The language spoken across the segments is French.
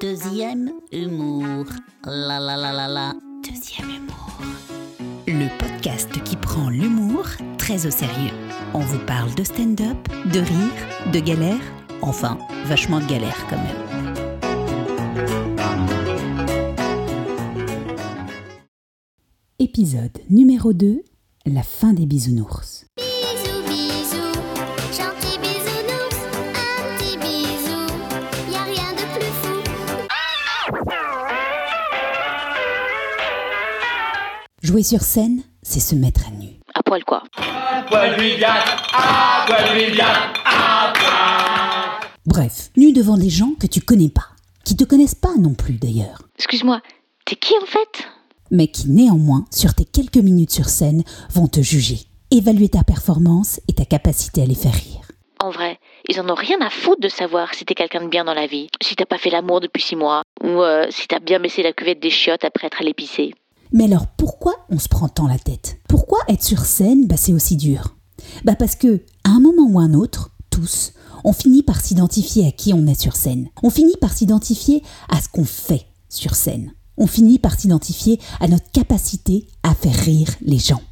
Deuxième humour. La la la la la. Deuxième humour. Le podcast qui prend l'humour très au sérieux. On vous parle de stand-up, de rire, de galère. Enfin, vachement de galère quand même. Épisode numéro 2. La fin des bisounours. Jouer sur scène, c'est se mettre à nu. À poil quoi Bref, nu devant des gens que tu connais pas, qui te connaissent pas non plus d'ailleurs, Excuse-moi, t'es qui en fait? Mais qui néanmoins, sur tes quelques minutes sur scène, vont te juger, évaluer ta performance et ta capacité à les faire rire. En vrai, ils en ont rien à foutre de savoir si t'es quelqu'un de bien dans la vie, si t'as pas fait l'amour depuis six mois, ou euh, si t'as bien baissé la cuvette des chiottes après être allé pisser. Mais alors pourquoi on se prend tant la tête? Pourquoi être sur scène, bah, c'est aussi dur? Bah parce que, à un moment ou un autre, tous, on finit par s'identifier à qui on est sur scène. On finit par s'identifier à ce qu'on fait sur scène. On finit par s'identifier à notre capacité à faire rire les gens.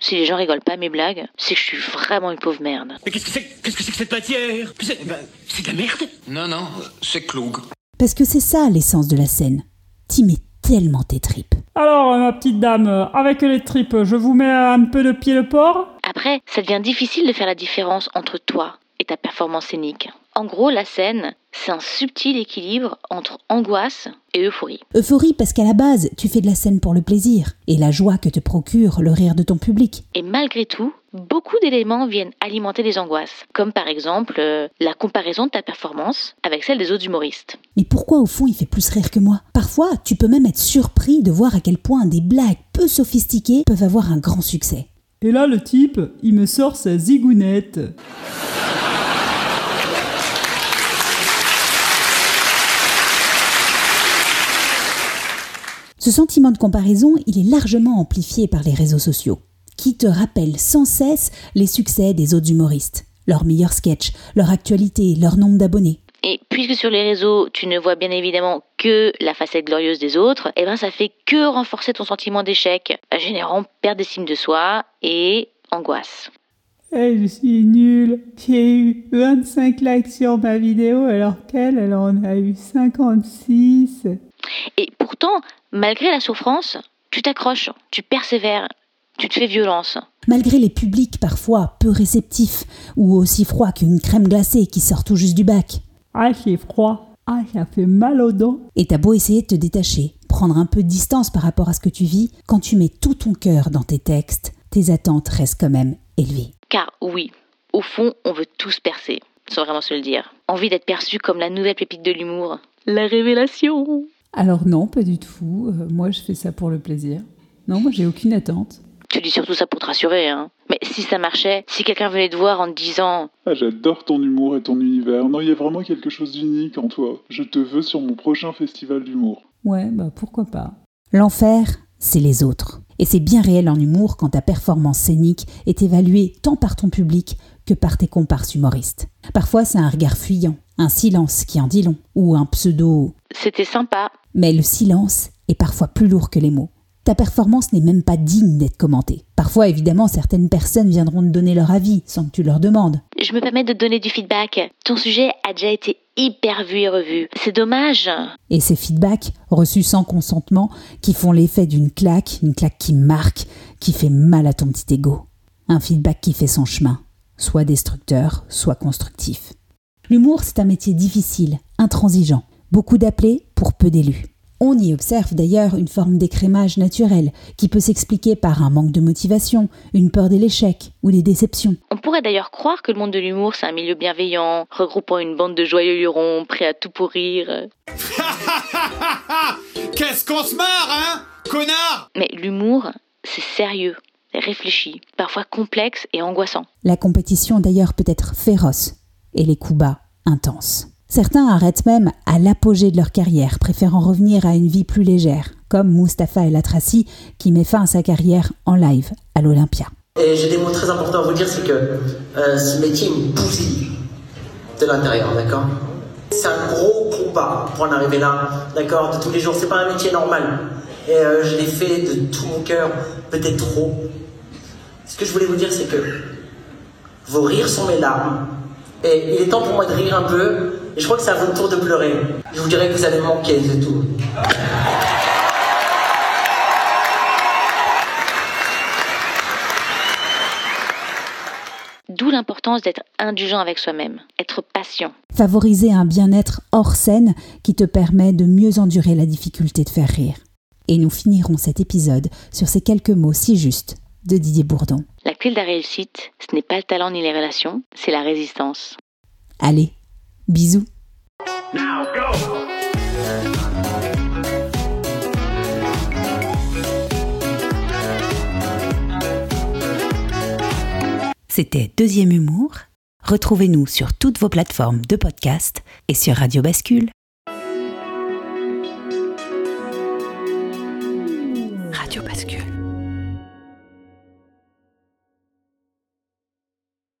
Si les gens rigolent pas à mes blagues, c'est que je suis vraiment une pauvre merde. Mais qu'est-ce que c'est Qu'est-ce que c'est que cette matière? C'est, eh ben, c'est de la merde Non, non, c'est Klug. Parce que c'est ça l'essence de la scène. T'y mets tellement tes tripes. Alors, euh, ma petite dame, euh, avec les tripes, je vous mets un peu de pied de porc Après, ça devient difficile de faire la différence entre toi et ta performance scénique. En gros, la scène, c'est un subtil équilibre entre angoisse et euphorie. Euphorie parce qu'à la base, tu fais de la scène pour le plaisir et la joie que te procure le rire de ton public. Et malgré tout, beaucoup d'éléments viennent alimenter les angoisses, comme par exemple euh, la comparaison de ta performance avec celle des autres humoristes. Mais pourquoi au fond il fait plus rire que moi? Parfois, tu peux même être surpris de voir à quel point des blagues peu sophistiquées peuvent avoir un grand succès. Et là, le type, il me sort sa zigounette. Ce sentiment de comparaison, il est largement amplifié par les réseaux sociaux, qui te rappellent sans cesse les succès des autres humoristes, leurs meilleurs sketchs, leur actualité, leur nombre d'abonnés. Et puisque sur les réseaux, tu ne vois bien évidemment que la facette glorieuse des autres, eh ben ça fait que renforcer ton sentiment d'échec, générant perte d'estime de soi et angoisse. Je suis nulle. J'ai eu 25 likes sur ma vidéo alors qu'elle, elle en a eu 56. Et pourtant, malgré la souffrance, tu t'accroches, tu persévères, tu te fais violence. Malgré les publics parfois peu réceptifs ou aussi froids qu'une crème glacée qui sort tout juste du bac. Ah, j'ai froid. Ah, ça fait mal aux dents. Et t'as beau essayer de te détacher, prendre un peu de distance par rapport à ce que tu vis, quand tu mets tout ton cœur dans tes textes, tes attentes restent quand même élevées. Car oui, au fond, on veut tous percer, sans vraiment se le dire. Envie d'être perçu comme la nouvelle pépite de l'humour. La révélation Alors non, pas du tout. Euh, moi, je fais ça pour le plaisir. Non, moi, j'ai aucune attente. Tu dis surtout ça pour te rassurer, hein. Mais si ça marchait, si quelqu'un venait te voir en te disant Ah, j'adore ton humour et ton univers. Non, il y a vraiment quelque chose d'unique en toi. Je te veux sur mon prochain festival d'humour. Ouais, bah pourquoi pas. L'enfer, c'est les autres. Et c'est bien réel en humour quand ta performance scénique est évaluée tant par ton public que par tes comparses humoristes. Parfois, c'est un regard fuyant, un silence qui en dit long, ou un pseudo. C'était sympa, Mais le silence est parfois plus lourd que les mots. Ta performance n'est même pas digne d'être commentée. Parfois, évidemment, certaines personnes viendront te donner leur avis sans que tu leur demandes. je me permets de te donner du feedback. Ton sujet a déjà été hyper vu et revu. C'est dommage. Et ces feedbacks, reçus sans consentement, qui font l'effet d'une claque, une claque qui marque, qui fait mal à ton petit ego. Un feedback qui fait son chemin, soit destructeur, soit constructif. L'humour, c'est un métier difficile, intransigeant. Beaucoup d'appelés pour peu d'élus. On y observe d'ailleurs une forme d'écrémage naturel qui peut s'expliquer par un manque de motivation, une peur de l'échec ou des déceptions. On pourrait d'ailleurs croire que le monde de l'humour, c'est un milieu bienveillant, regroupant une bande de joyeux lurons, prêts à tout pourrir. Qu'est-ce qu'on se marre, hein Connard? Mais l'humour, c'est sérieux, réfléchi, parfois complexe et angoissant. La compétition d'ailleurs peut être féroce et les coups bas intenses. Certains arrêtent même à l'apogée de leur carrière, préférant revenir à une vie plus légère, comme Mustapha El qui met fin à sa carrière en live à l'Olympia. Et j'ai des mots très importants à vous dire, c'est que euh, ce métier me bousille de l'intérieur, d'accord? C'est un gros combat pour en arriver là, d'accord, de tous les jours. C'est pas un métier normal. Et euh, je l'ai fait de tout mon cœur, peut-être trop. Ce que je voulais vous dire, c'est que vos rires sont mes larmes. Et il est temps pour moi de rire un peu. Et je crois que c'est à votre tour de pleurer. Je vous dirais que vous allez me manquer, c'est tout. D'où l'importance d'être indulgent avec soi-même, être patient. Favoriser un bien-être hors scène qui te permet de mieux endurer la difficulté de faire rire. Et nous finirons cet épisode sur ces quelques mots si justes de Didier Bourdon. Clé de la réussite, ce n'est pas le talent ni les relations, c'est la résistance. Allez, bisous! C'était Deuxième Humour. Retrouvez-nous sur toutes vos plateformes de podcast et sur. Radio Bascule.